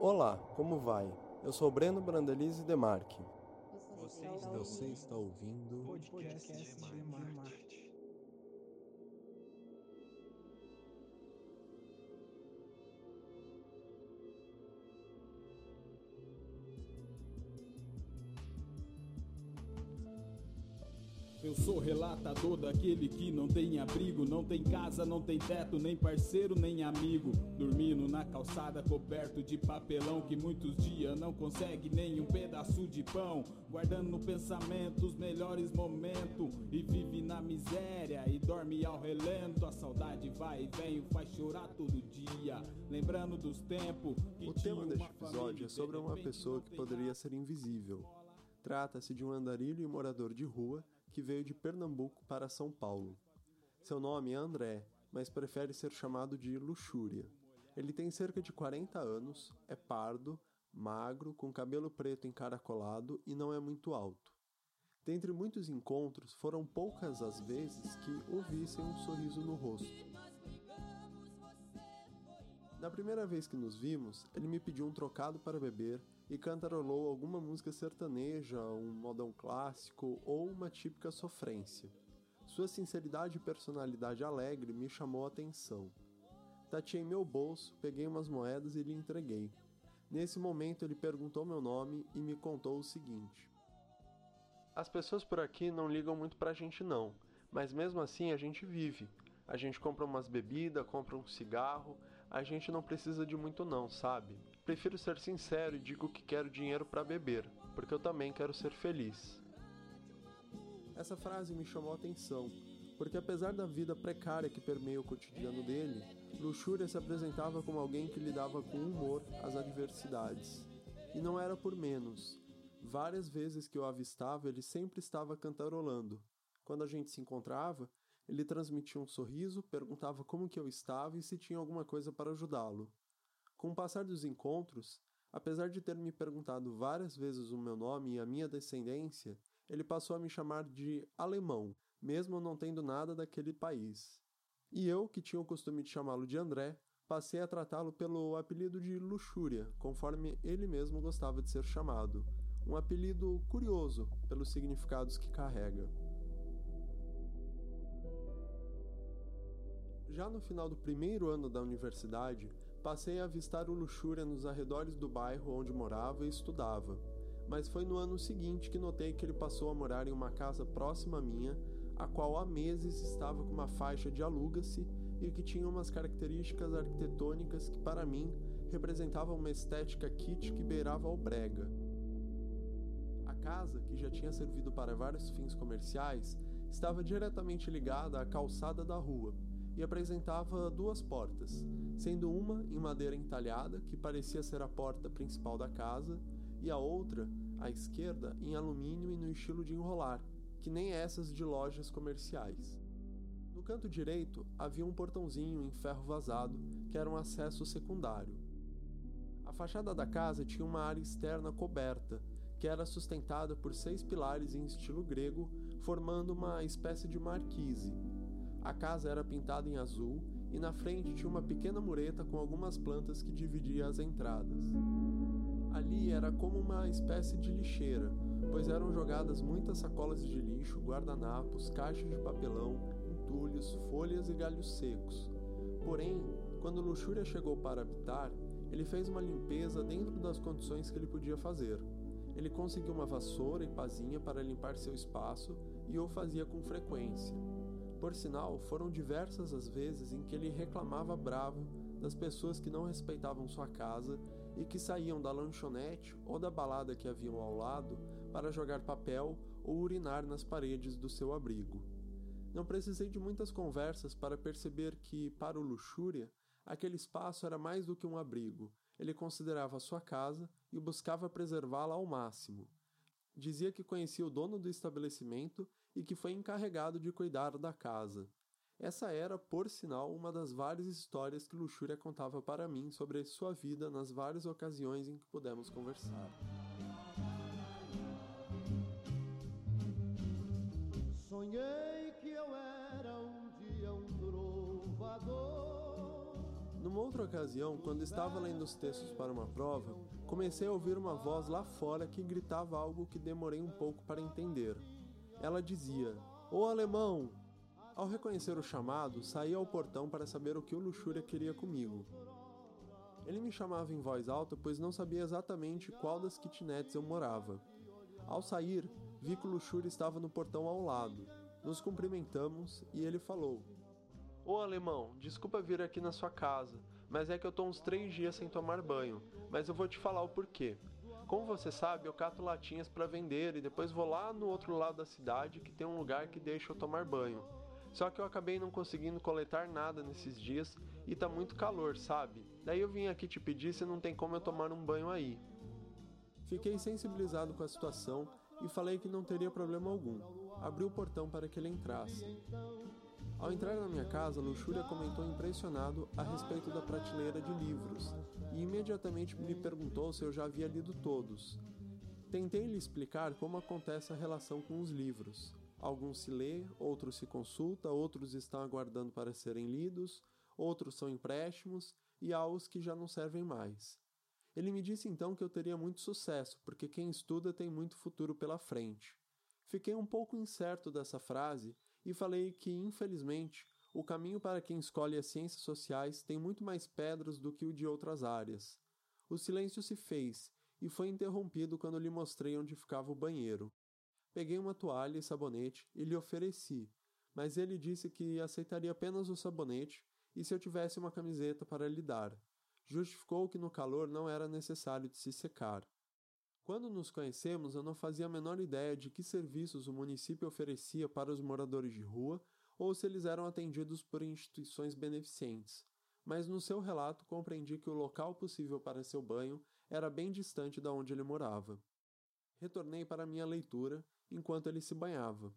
Olá, como vai? Eu sou Breno Brandelize Demarque. Você está, Você está ouvindo o podcast, podcast Eu sou relatador daquele que não tem abrigo, não tem casa, não tem teto, nem parceiro, nem amigo. Dormindo na calçada coberto de papelão que muitos dias não consegue nem um pedaço de pão. Guardando no pensamento os melhores momentos e vive na miséria e dorme ao relento. A saudade vai e vem, faz chorar todo dia. Lembrando dos tempos que O tema deste episódio é sobre uma pessoa que poderia ser invisível. Trata-se de um andarilho e morador de rua que veio de Pernambuco para São Paulo. Seu nome é André, mas prefere ser chamado de Luxúria. Ele tem cerca de 40 anos, é pardo, magro, com cabelo preto encaracolado e não é muito alto. Dentre muitos encontros, foram poucas as vezes que o vissem um sorriso no rosto. Na primeira vez que nos vimos, ele me pediu um trocado para beber e cantarolou alguma música sertaneja, um modão clássico ou uma típica sofrência. Sua sinceridade e personalidade alegre me chamou a atenção. Tateei meu bolso, peguei umas moedas e lhe entreguei. Nesse momento ele perguntou meu nome e me contou o seguinte: As pessoas por aqui não ligam muito pra gente não, mas mesmo assim a gente vive. A gente compra umas bebidas, compra um cigarro, a gente não precisa de muito não, sabe? Prefiro ser sincero e digo que quero dinheiro para beber, porque eu também quero ser feliz. Essa frase me chamou a atenção, porque apesar da vida precária que permeia o cotidiano dele, Luxúria se apresentava como alguém que lidava com humor às adversidades. E não era por menos. Várias vezes que eu avistava, ele sempre estava cantarolando. Quando a gente se encontrava, ele transmitia um sorriso, perguntava como que eu estava e se tinha alguma coisa para ajudá-lo. Com o passar dos encontros, apesar de ter me perguntado várias vezes o meu nome e a minha descendência, ele passou a me chamar de alemão, mesmo não tendo nada daquele país. E eu, que tinha o costume de chamá-lo de André, passei a tratá-lo pelo apelido de Luxúria, conforme ele mesmo gostava de ser chamado, um apelido curioso pelos significados que carrega. Já no final do primeiro ano da universidade, passei a avistar o luxúria nos arredores do bairro onde morava e estudava, mas foi no ano seguinte que notei que ele passou a morar em uma casa próxima à minha, a qual há meses estava com uma faixa de aluga-se e que tinha umas características arquitetônicas que, para mim, representavam uma estética kit que beirava ao brega. A casa, que já tinha servido para vários fins comerciais, estava diretamente ligada à calçada da rua e apresentava duas portas, sendo uma em madeira entalhada, que parecia ser a porta principal da casa, e a outra, à esquerda, em alumínio e no estilo de enrolar, que nem essas de lojas comerciais. No canto direito havia um portãozinho em ferro vazado, que era um acesso secundário. A fachada da casa tinha uma área externa coberta, que era sustentada por seis pilares em estilo grego, formando uma espécie de marquise, a casa era pintada em azul e na frente tinha uma pequena mureta com algumas plantas que dividia as entradas. Ali era como uma espécie de lixeira, pois eram jogadas muitas sacolas de lixo, guardanapos, caixas de papelão, entulhos, folhas e galhos secos. Porém, quando Luxúria chegou para habitar, ele fez uma limpeza dentro das condições que ele podia fazer. Ele conseguiu uma vassoura e pazinha para limpar seu espaço e o fazia com frequência. Por sinal, foram diversas as vezes em que ele reclamava bravo das pessoas que não respeitavam sua casa e que saíam da lanchonete ou da balada que haviam ao lado para jogar papel ou urinar nas paredes do seu abrigo. Não precisei de muitas conversas para perceber que, para o Luxúria, aquele espaço era mais do que um abrigo. Ele considerava sua casa e buscava preservá-la ao máximo. Dizia que conhecia o dono do estabelecimento e que foi encarregado de cuidar da casa. Essa era, por sinal, uma das várias histórias que Luxúria contava para mim sobre sua vida nas várias ocasiões em que pudemos conversar. Sonhei que eu era um dia um trovador Numa outra ocasião, quando estava lendo os textos para uma prova, comecei a ouvir uma voz lá fora que gritava algo que demorei um pouco para entender. Ela dizia: Ô alemão! Ao reconhecer o chamado, saí ao portão para saber o que o Luxúria queria comigo. Ele me chamava em voz alta, pois não sabia exatamente qual das kitnets eu morava. Ao sair, vi que o Luxúria estava no portão ao lado. Nos cumprimentamos e ele falou: Ô alemão, desculpa vir aqui na sua casa, mas é que eu tô uns três dias sem tomar banho, mas eu vou te falar o porquê. Como você sabe, eu cato latinhas para vender e depois vou lá no outro lado da cidade que tem um lugar que deixa eu tomar banho. Só que eu acabei não conseguindo coletar nada nesses dias e tá muito calor, sabe? Daí eu vim aqui te pedir se não tem como eu tomar um banho aí. Fiquei sensibilizado com a situação e falei que não teria problema algum. Abri o portão para que ele entrasse. Ao entrar na minha casa, Luxúria comentou impressionado a respeito da prateleira de livros e imediatamente me perguntou se eu já havia lido todos. Tentei lhe explicar como acontece a relação com os livros. Alguns se lê, outros se consulta, outros estão aguardando para serem lidos, outros são empréstimos e há os que já não servem mais. Ele me disse então que eu teria muito sucesso, porque quem estuda tem muito futuro pela frente. Fiquei um pouco incerto dessa frase e falei que, infelizmente, o caminho para quem escolhe as ciências sociais tem muito mais pedras do que o de outras áreas. O silêncio se fez e foi interrompido quando lhe mostrei onde ficava o banheiro. Peguei uma toalha e sabonete e lhe ofereci, mas ele disse que aceitaria apenas o sabonete e se eu tivesse uma camiseta para lhe dar. Justificou que no calor não era necessário de se secar. Quando nos conhecemos, eu não fazia a menor ideia de que serviços o município oferecia para os moradores de rua ou se eles eram atendidos por instituições beneficentes, mas no seu relato compreendi que o local possível para seu banho era bem distante da onde ele morava. Retornei para minha leitura enquanto ele se banhava.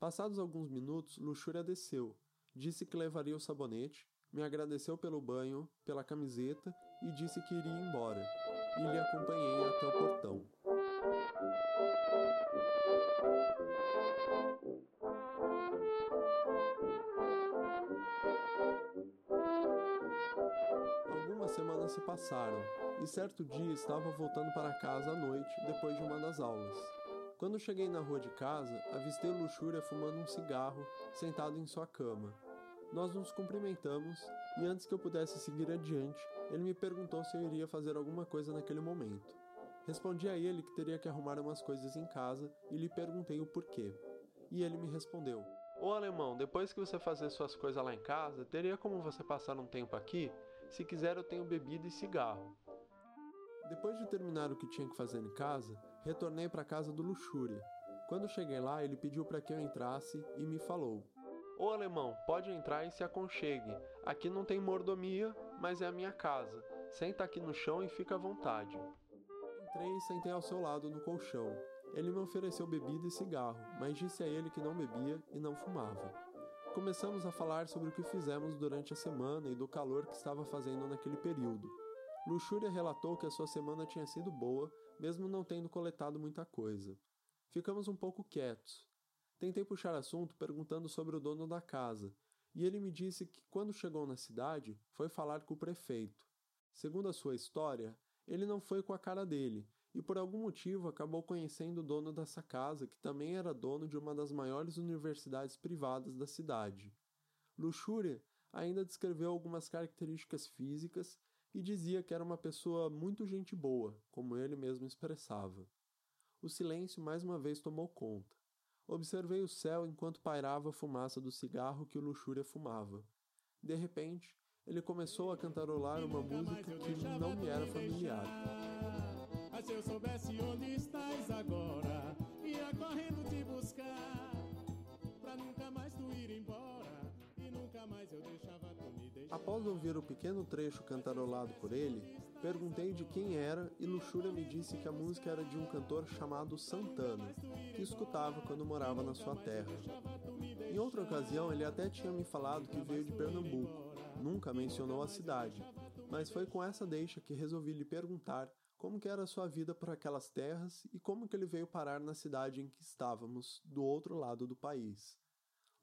Passados alguns minutos, Luxúria desceu, disse que levaria o sabonete, me agradeceu pelo banho, pela camiseta e disse que iria embora, e lhe acompanhei até o portão. Algumas semanas se passaram, e certo dia estava voltando para casa à noite depois de uma das aulas. Quando cheguei na rua de casa, avistei Luxúria fumando um cigarro, sentado em sua cama. Nós nos cumprimentamos e antes que eu pudesse seguir adiante, ele me perguntou se eu iria fazer alguma coisa naquele momento. Respondi a ele que teria que arrumar umas coisas em casa e lhe perguntei o porquê. E ele me respondeu: Ô alemão, depois que você fazer suas coisas lá em casa, teria como você passar um tempo aqui? Se quiser, eu tenho bebida e cigarro. Depois de terminar o que tinha que fazer em casa, retornei para a casa do Luxúria. Quando cheguei lá, ele pediu para que eu entrasse e me falou: Ô alemão, pode entrar e se aconchegue. Aqui não tem mordomia, mas é a minha casa. Senta aqui no chão e fica à vontade. Entrei e sentei ao seu lado no colchão. Ele me ofereceu bebida e cigarro, mas disse a ele que não bebia e não fumava. Começamos a falar sobre o que fizemos durante a semana e do calor que estava fazendo naquele período. Luxúria relatou que a sua semana tinha sido boa, mesmo não tendo coletado muita coisa. Ficamos um pouco quietos. Tentei puxar assunto perguntando sobre o dono da casa, e ele me disse que quando chegou na cidade foi falar com o prefeito. Segundo a sua história, ele não foi com a cara dele, e por algum motivo acabou conhecendo o dono dessa casa, que também era dono de uma das maiores universidades privadas da cidade. Luxúria ainda descreveu algumas características físicas e dizia que era uma pessoa muito gente boa, como ele mesmo expressava. O silêncio mais uma vez tomou conta. Observei o céu enquanto pairava a fumaça do cigarro que o Luxúria fumava. De repente, ele começou a cantarolar uma música que não me era familiar. Mas se eu soubesse onde estás agora, ia correndo te buscar, pra nunca mais tu ir embora, e nunca mais eu deixava tu me deixar. Após ouvir o pequeno trecho cantarolado por ele, perguntei de quem era e Luxúria me disse que a música era de um cantor chamado Santana, que escutava quando morava na sua terra. Em outra ocasião, ele até tinha me falado que veio de Pernambuco, nunca mencionou a cidade, mas foi com essa deixa que resolvi lhe perguntar como que era a sua vida por aquelas terras e como que ele veio parar na cidade em que estávamos, do outro lado do país.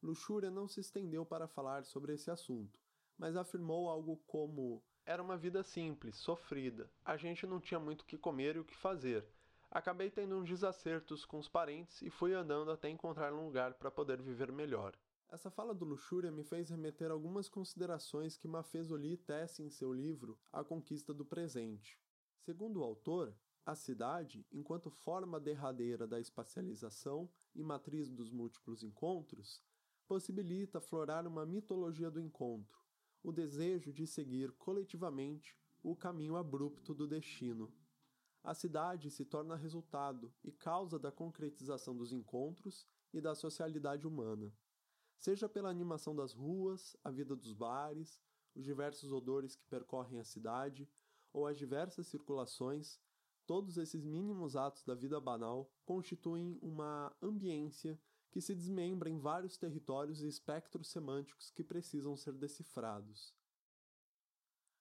Luxúria não se estendeu para falar sobre esse assunto, mas afirmou algo como: Era uma vida simples, sofrida, a gente não tinha muito o que comer e o que fazer. Acabei tendo uns desacertos com os parentes e fui andando até encontrar um lugar para poder viver melhor. Essa fala do Luxúria me fez remeter algumas considerações que Mafezoli tece em seu livro A Conquista do Presente. Segundo o autor, a cidade, enquanto forma derradeira da espacialização e matriz dos múltiplos encontros, possibilita aflorar uma mitologia do encontro, o desejo de seguir coletivamente o caminho abrupto do destino. A cidade se torna resultado e causa da concretização dos encontros e da socialidade humana seja pela animação das ruas, a vida dos bares, os diversos odores que percorrem a cidade, ou as diversas circulações, todos esses mínimos atos da vida banal constituem uma ambiência que se desmembra em vários territórios e espectros semânticos que precisam ser decifrados.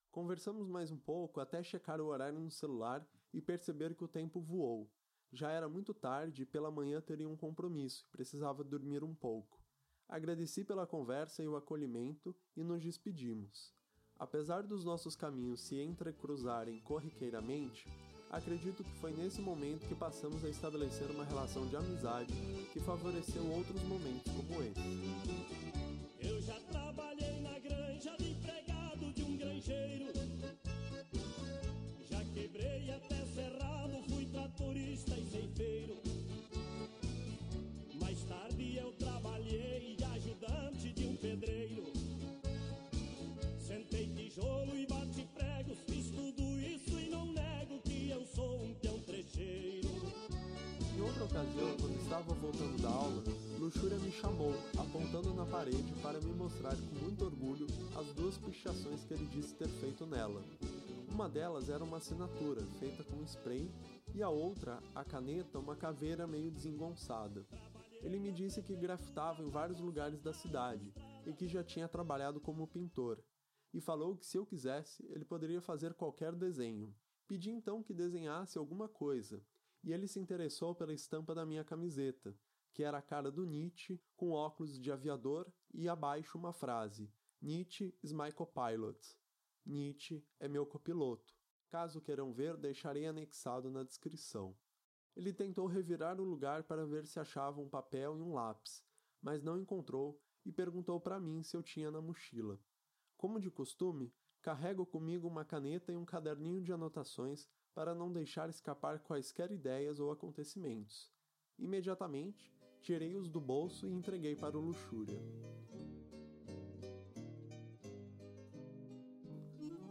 Conversamos mais um pouco até checar o horário no celular e perceber que o tempo voou. Já era muito tarde e pela manhã teria um compromisso e precisava dormir um pouco. Agradeci pela conversa e o acolhimento e nos despedimos. Apesar dos nossos caminhos se entrecruzarem corriqueiramente, acredito que foi nesse momento que passamos a estabelecer uma relação de amizade que favoreceu outros momentos como esse. Outra ocasião, quando estava voltando da aula, Luxúria me chamou, apontando na parede para me mostrar com muito orgulho as duas pichações que ele disse ter feito nela. Uma delas era uma assinatura, feita com spray, e a outra, a caneta, uma caveira meio desengonçada. Ele me disse que grafitava em vários lugares da cidade e que já tinha trabalhado como pintor, e falou que se eu quisesse, ele poderia fazer qualquer desenho. Pedi então que desenhasse alguma coisa, e ele se interessou pela estampa da minha camiseta, que era a cara do Nietzsche com óculos de aviador e abaixo uma frase: Nietzsche is my copilot. Nietzsche é meu copiloto. Caso queiram ver, deixarei anexado na descrição. Ele tentou revirar o lugar para ver se achava um papel e um lápis, mas não encontrou e perguntou para mim se eu tinha na mochila. Como de costume, carrego comigo uma caneta e um caderninho de anotações para não deixar escapar quaisquer ideias ou acontecimentos. Imediatamente, tirei-os do bolso e entreguei para o Luxúria.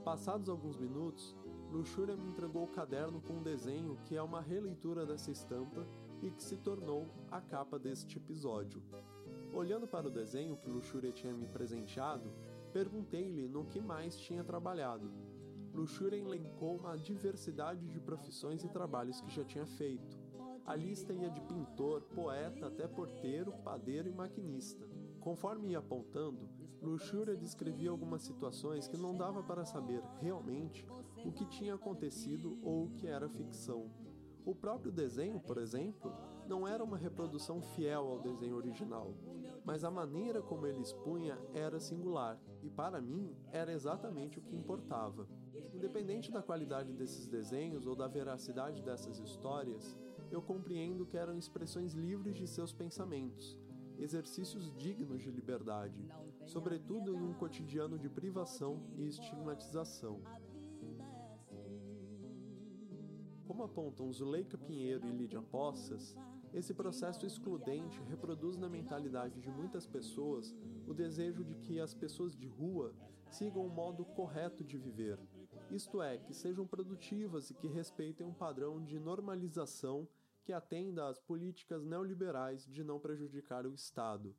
Passados alguns minutos, Luxúria me entregou o caderno com um desenho que é uma releitura dessa estampa e que se tornou a capa deste episódio. Olhando para o desenho que Luxúria tinha me presenteado, perguntei-lhe no que mais tinha trabalhado. Luxúria elencou uma diversidade de profissões e trabalhos que já tinha feito. A lista ia de pintor, poeta até porteiro, padeiro e maquinista. Conforme ia apontando, Luxúria descrevia algumas situações que não dava para saber realmente o que tinha acontecido ou o que era ficção. O próprio desenho, por exemplo, não era uma reprodução fiel ao desenho original, mas a maneira como ele expunha era singular, e para mim era exatamente o que importava. Independente da qualidade desses desenhos ou da veracidade dessas histórias, eu compreendo que eram expressões livres de seus pensamentos, exercícios dignos de liberdade, sobretudo em um cotidiano de privação e estigmatização. Como apontam Zuleika Pinheiro e Lídia Poças, esse processo excludente reproduz na mentalidade de muitas pessoas o desejo de que as pessoas de rua sigam o modo correto de viver, isto é, que sejam produtivas e que respeitem um padrão de normalização que atenda às políticas neoliberais de não prejudicar o Estado.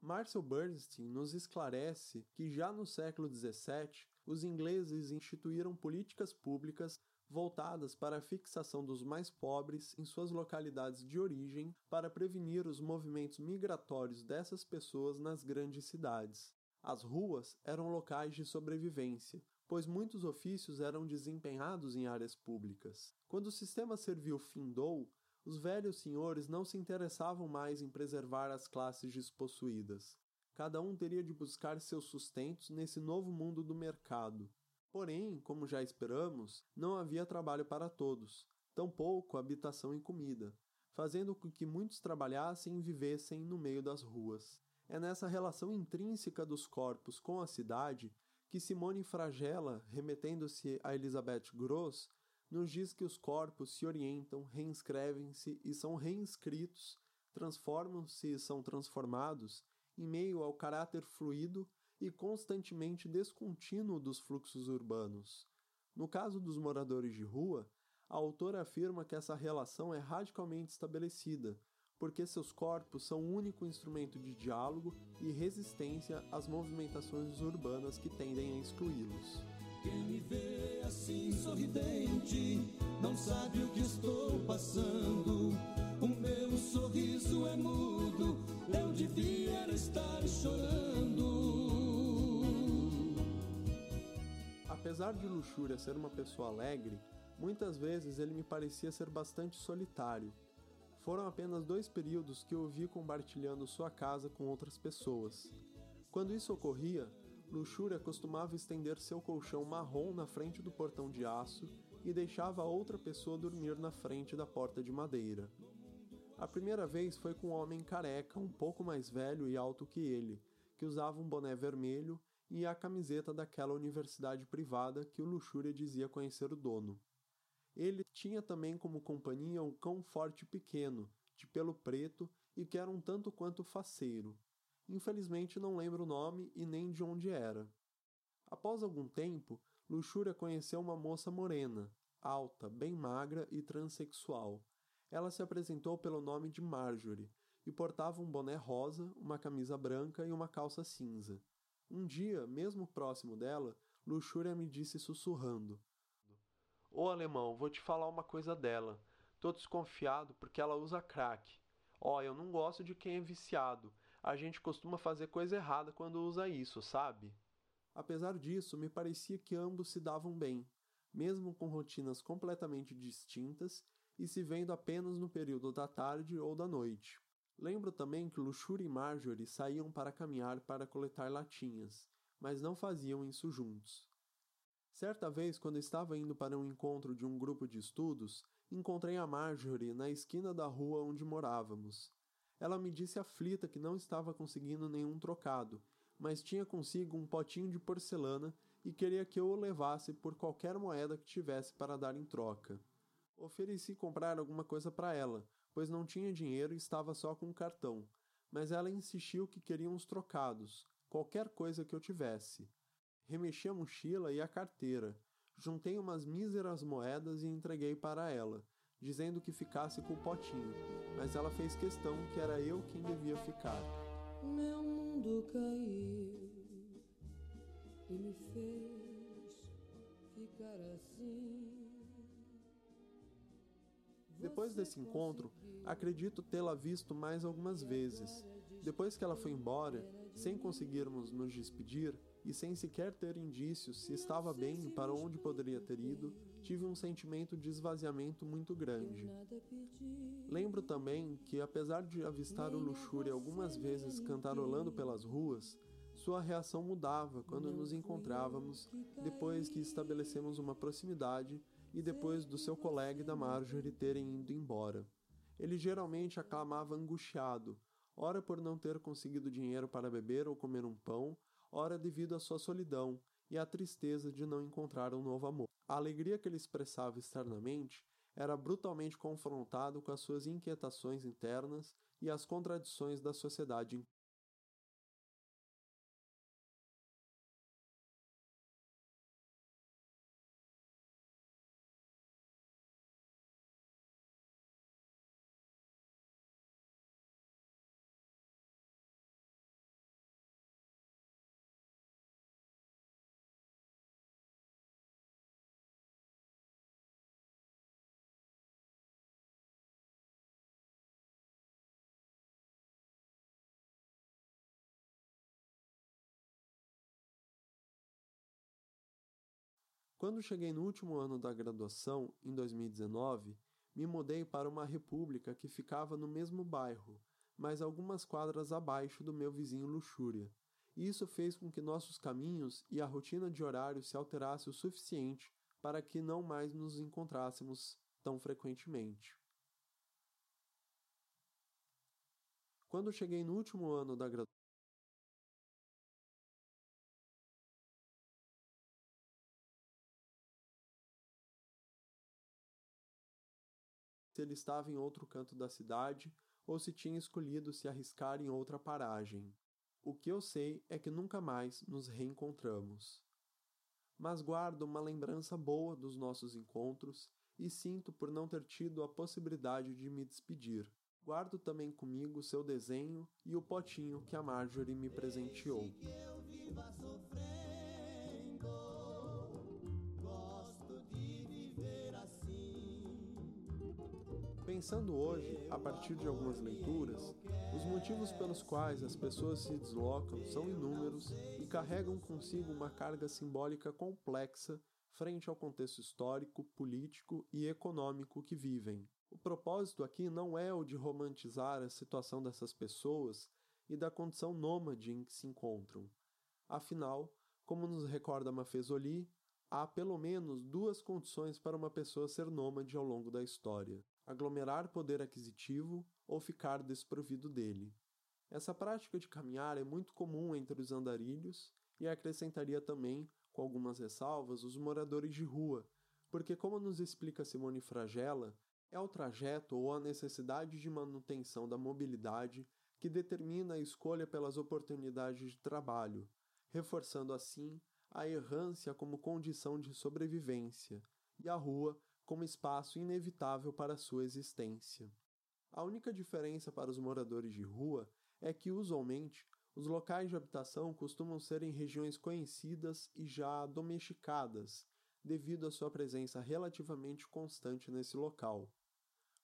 Marcel Bernstein nos esclarece que já no século XVII os ingleses instituíram políticas públicas voltadas para a fixação dos mais pobres em suas localidades de origem para prevenir os movimentos migratórios dessas pessoas nas grandes cidades. As ruas eram locais de sobrevivência, pois muitos ofícios eram desempenhados em áreas públicas. Quando o sistema servil findou, os velhos senhores não se interessavam mais em preservar as classes despossuídas. Cada um teria de buscar seus sustentos nesse novo mundo do mercado. Porém, como já esperamos, não havia trabalho para todos, tampouco habitação e comida, fazendo com que muitos trabalhassem e vivessem no meio das ruas. É nessa relação intrínseca dos corpos com a cidade que Simone Fragella, remetendo-se a Elizabeth Gross, nos diz que os corpos se orientam, reinscrevem-se e são reinscritos, transformam-se e são transformados em meio ao caráter fluido e constantemente descontínuo dos fluxos urbanos. No caso dos moradores de rua, a autora afirma que essa relação é radicalmente estabelecida, porque seus corpos são o único instrumento de diálogo e resistência às movimentações urbanas que tendem a excluí-los. Quem me vê assim sorridente não sabe o que estou passando. O meu sorriso é mudo, eu devia estar chorando. Apesar de Luxúria ser uma pessoa alegre, muitas vezes ele me parecia ser bastante solitário. Foram apenas dois períodos que eu o vi compartilhando sua casa com outras pessoas. Quando isso ocorria, Luxúria costumava estender seu colchão marrom na frente do portão de aço e deixava outra pessoa dormir na frente da porta de madeira. A primeira vez foi com um homem careca, um pouco mais velho e alto que ele, que usava um boné vermelho e a camiseta daquela universidade privada que o Luxúria dizia conhecer o dono. Ele tinha também como companhia um cão forte pequeno, de pelo preto e que era um tanto quanto faceiro. Infelizmente não lembro o nome e nem de onde era. Após algum tempo, Luxúria conheceu uma moça morena, alta, bem magra e transexual. Ela se apresentou pelo nome de Marjorie e portava um boné rosa, uma camisa branca e uma calça cinza. Um dia, mesmo próximo dela, Luxúria me disse sussurrando: Ô alemão, vou te falar uma coisa dela. Tô desconfiado porque ela usa crack. Ó, oh, eu não gosto de quem é viciado a gente costuma fazer coisa errada quando usa isso, sabe? Apesar disso, me parecia que ambos se davam bem, mesmo com rotinas completamente distintas e se vendo apenas no período da tarde ou da noite. Lembro também que Luxúria e Marjorie saíam para caminhar para coletar latinhas, mas não faziam isso juntos. Certa vez, quando estava indo para um encontro de um grupo de estudos, encontrei a Marjorie na esquina da rua onde morávamos. Ela me disse aflita que não estava conseguindo nenhum trocado, mas tinha consigo um potinho de porcelana e queria que eu o levasse por qualquer moeda que tivesse para dar em troca. Ofereci comprar alguma coisa para ela, pois não tinha dinheiro e estava só com um cartão, mas ela insistiu que queria uns trocados, qualquer coisa que eu tivesse. Remexi a mochila e a carteira, juntei umas míseras moedas e entreguei para ela, dizendo que ficasse com o potinho, mas ela fez questão que era eu quem devia ficar. Meu mundo caiu e me fez ficar assim. Depois desse encontro, acredito tê-la visto mais algumas vezes. Depois que ela foi embora, sem conseguirmos nos despedir e sem sequer ter indícios se estava bem e para onde poderia ter ido, tive um sentimento de esvaziamento muito grande. Lembro também que, apesar de avistar o Luxúria algumas vezes cantarolando pelas ruas, sua reação mudava quando nos encontrávamos depois que estabelecemos uma proximidade e depois do seu colega e da Marjorie terem ido embora. Ele geralmente aclamava angustiado, ora por não ter conseguido dinheiro para beber ou comer um pão, ora devido à sua solidão e à tristeza de não encontrar um novo amor. A alegria que ele expressava externamente era brutalmente confrontado com as suas inquietações internas e as contradições da sociedade Quando cheguei no último ano da graduação, em 2019, me mudei para uma república que ficava no mesmo bairro, mas algumas quadras abaixo do meu vizinho Luxúria, e isso fez com que nossos caminhos e a rotina de horário se alterasse o suficiente para que não mais nos encontrássemos tão frequentemente. Quando cheguei no último ano da graduação, se ele estava em outro canto da cidade ou se tinha escolhido se arriscar em outra paragem. O que eu sei é que nunca mais nos reencontramos. Mas guardo uma lembrança boa dos nossos encontros e sinto por não ter tido a possibilidade de me despedir. Guardo também comigo seu desenho e o potinho que a Marjorie me presenteou. Pensando hoje, a partir de algumas leituras, os motivos pelos quais as pessoas se deslocam são inúmeros e carregam consigo uma carga simbólica complexa frente ao contexto histórico, político e econômico que vivem. O propósito aqui não é o de romantizar a situação dessas pessoas e da condição nômade em que se encontram. Afinal, como nos recorda Mafezoli, há pelo menos duas condições para uma pessoa ser nômade ao longo da história: aglomerar poder aquisitivo ou ficar desprovido dele. Essa prática de caminhar é muito comum entre os andarilhos e acrescentaria também, com algumas ressalvas, os moradores de rua, porque, como nos explica Simone Fragella, é o trajeto ou a necessidade de manutenção da mobilidade que determina a escolha pelas oportunidades de trabalho, reforçando assim a errância como condição de sobrevivência e a rua como espaço inevitável para sua existência. A única diferença para os moradores de rua é que, usualmente, os locais de habitação costumam ser em regiões conhecidas e já domesticadas, devido à sua presença relativamente constante nesse local.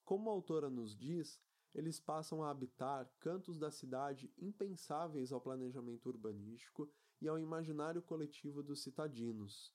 Como a autora nos diz, eles passam a habitar cantos da cidade impensáveis ao planejamento urbanístico e ao imaginário coletivo dos citadinos.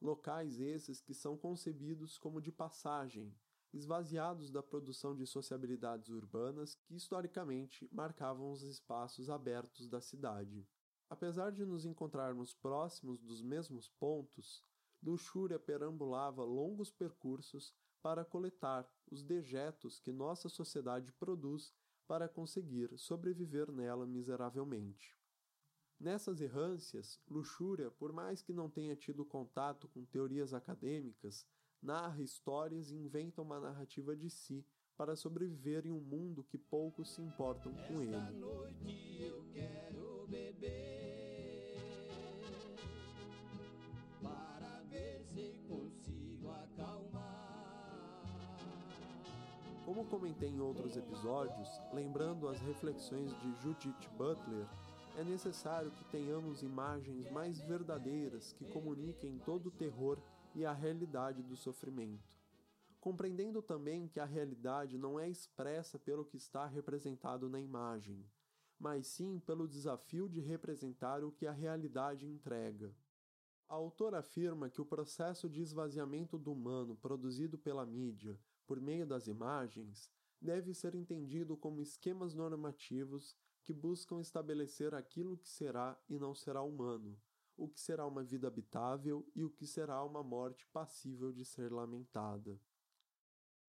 Locais esses que são concebidos como de passagem, esvaziados da produção de sociabilidades urbanas que historicamente marcavam os espaços abertos da cidade. Apesar de nos encontrarmos próximos dos mesmos pontos, Luxúria perambulava longos percursos para coletar os dejetos que nossa sociedade produz para conseguir sobreviver nela miseravelmente. Nessas errâncias, Luxúria, por mais que não tenha tido contato com teorias acadêmicas, narra histórias e inventa uma narrativa de si para sobreviver em um mundo que poucos se importam com ele. Como comentei em outros episódios, lembrando as reflexões de Judith Butler, é necessário que tenhamos imagens mais verdadeiras que comuniquem todo o terror e a realidade do sofrimento. Compreendendo também que a realidade não é expressa pelo que está representado na imagem, mas sim pelo desafio de representar o que a realidade entrega. A autora afirma que o processo de esvaziamento do humano produzido pela mídia por meio das imagens deve ser entendido como esquemas normativos que buscam estabelecer aquilo que será e não será humano, o que será uma vida habitável e o que será uma morte passível de ser lamentada.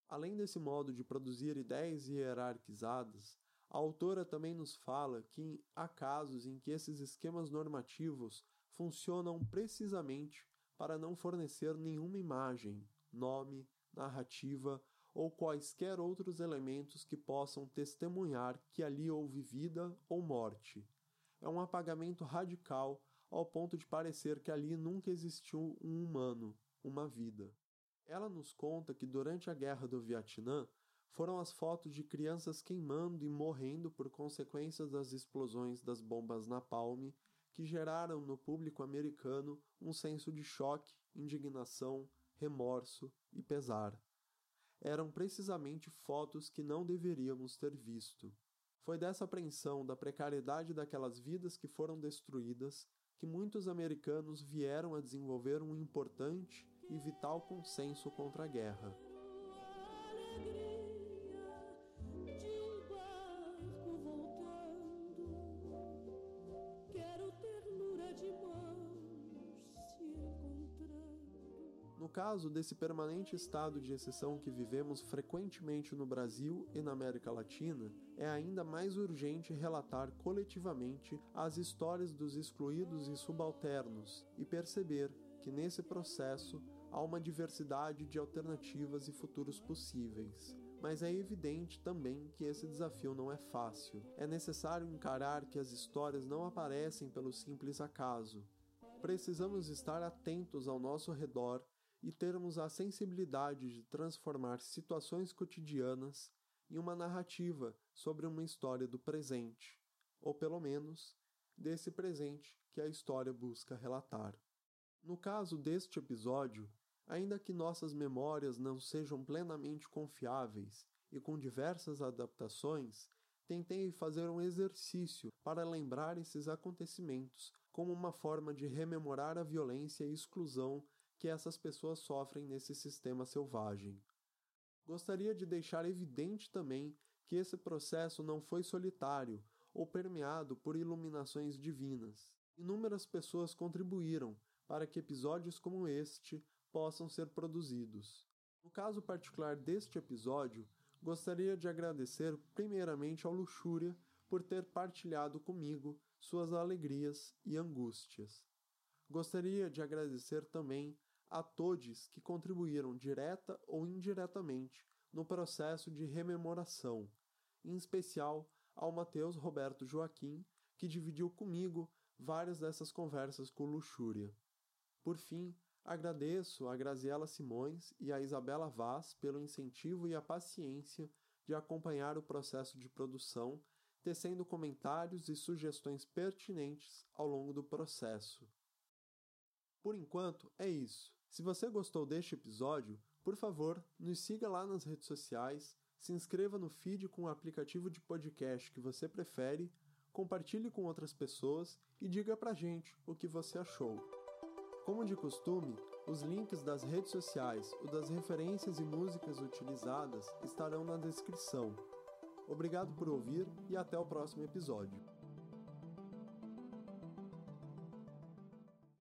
Além desse modo de produzir ideias hierarquizadas, a autora também nos fala que há casos em que esses esquemas normativos funcionam precisamente para não fornecer nenhuma imagem, nome, narrativa ou quaisquer outros elementos que possam testemunhar que ali houve vida ou morte. É um apagamento radical ao ponto de parecer que ali nunca existiu um humano, uma vida. Ela nos conta que durante a Guerra do Vietnã foram as fotos de crianças queimando e morrendo por consequências das explosões das bombas napalm que geraram no público americano um senso de choque, indignação, remorso e pesar. Eram precisamente fotos que não deveríamos ter visto. Foi dessa apreensão da precariedade daquelas vidas que foram destruídas que muitos americanos vieram a desenvolver um importante e vital consenso contra a guerra. Caso desse permanente estado de exceção que vivemos frequentemente no Brasil e na América Latina, é ainda mais urgente relatar coletivamente as histórias dos excluídos e subalternos e perceber que nesse processo há uma diversidade de alternativas e futuros possíveis. Mas é evidente também que esse desafio não é fácil. É necessário encarar que as histórias não aparecem pelo simples acaso. Precisamos estar atentos ao nosso redor e termos a sensibilidade de transformar situações cotidianas em uma narrativa sobre uma história do presente, ou pelo menos desse presente que a história busca relatar. No caso deste episódio, Ainda que nossas memórias não sejam plenamente confiáveis e com diversas adaptações, tentei fazer um exercício para lembrar esses acontecimentos como uma forma de rememorar a violência e exclusão que essas pessoas sofrem nesse sistema selvagem. Gostaria de deixar evidente também que esse processo não foi solitário ou permeado por iluminações divinas. Inúmeras pessoas contribuíram para que episódios como este possam ser produzidos. No caso particular deste episódio, gostaria de agradecer primeiramente ao Luxúria por ter partilhado comigo suas alegrias e angústias. Gostaria de agradecer também a todos que contribuíram direta ou indiretamente no processo de rememoração, em especial ao Mateus Roberto Joaquim, que dividiu comigo várias dessas conversas com Luxúria. Por fim, Agradeço a Graziela Simões e a Isabela Vaz pelo incentivo e a paciência de acompanhar o processo de produção, tecendo comentários e sugestões pertinentes ao longo do processo. Por enquanto, é isso. Se você gostou deste episódio, por favor, nos siga lá nas redes sociais, se inscreva no feed com o aplicativo de podcast que você prefere, compartilhe com outras pessoas e diga pra gente o que você achou. Como de costume, os links das redes sociais ou das referências e músicas utilizadas estarão na descrição. Obrigado por ouvir e até o próximo episódio.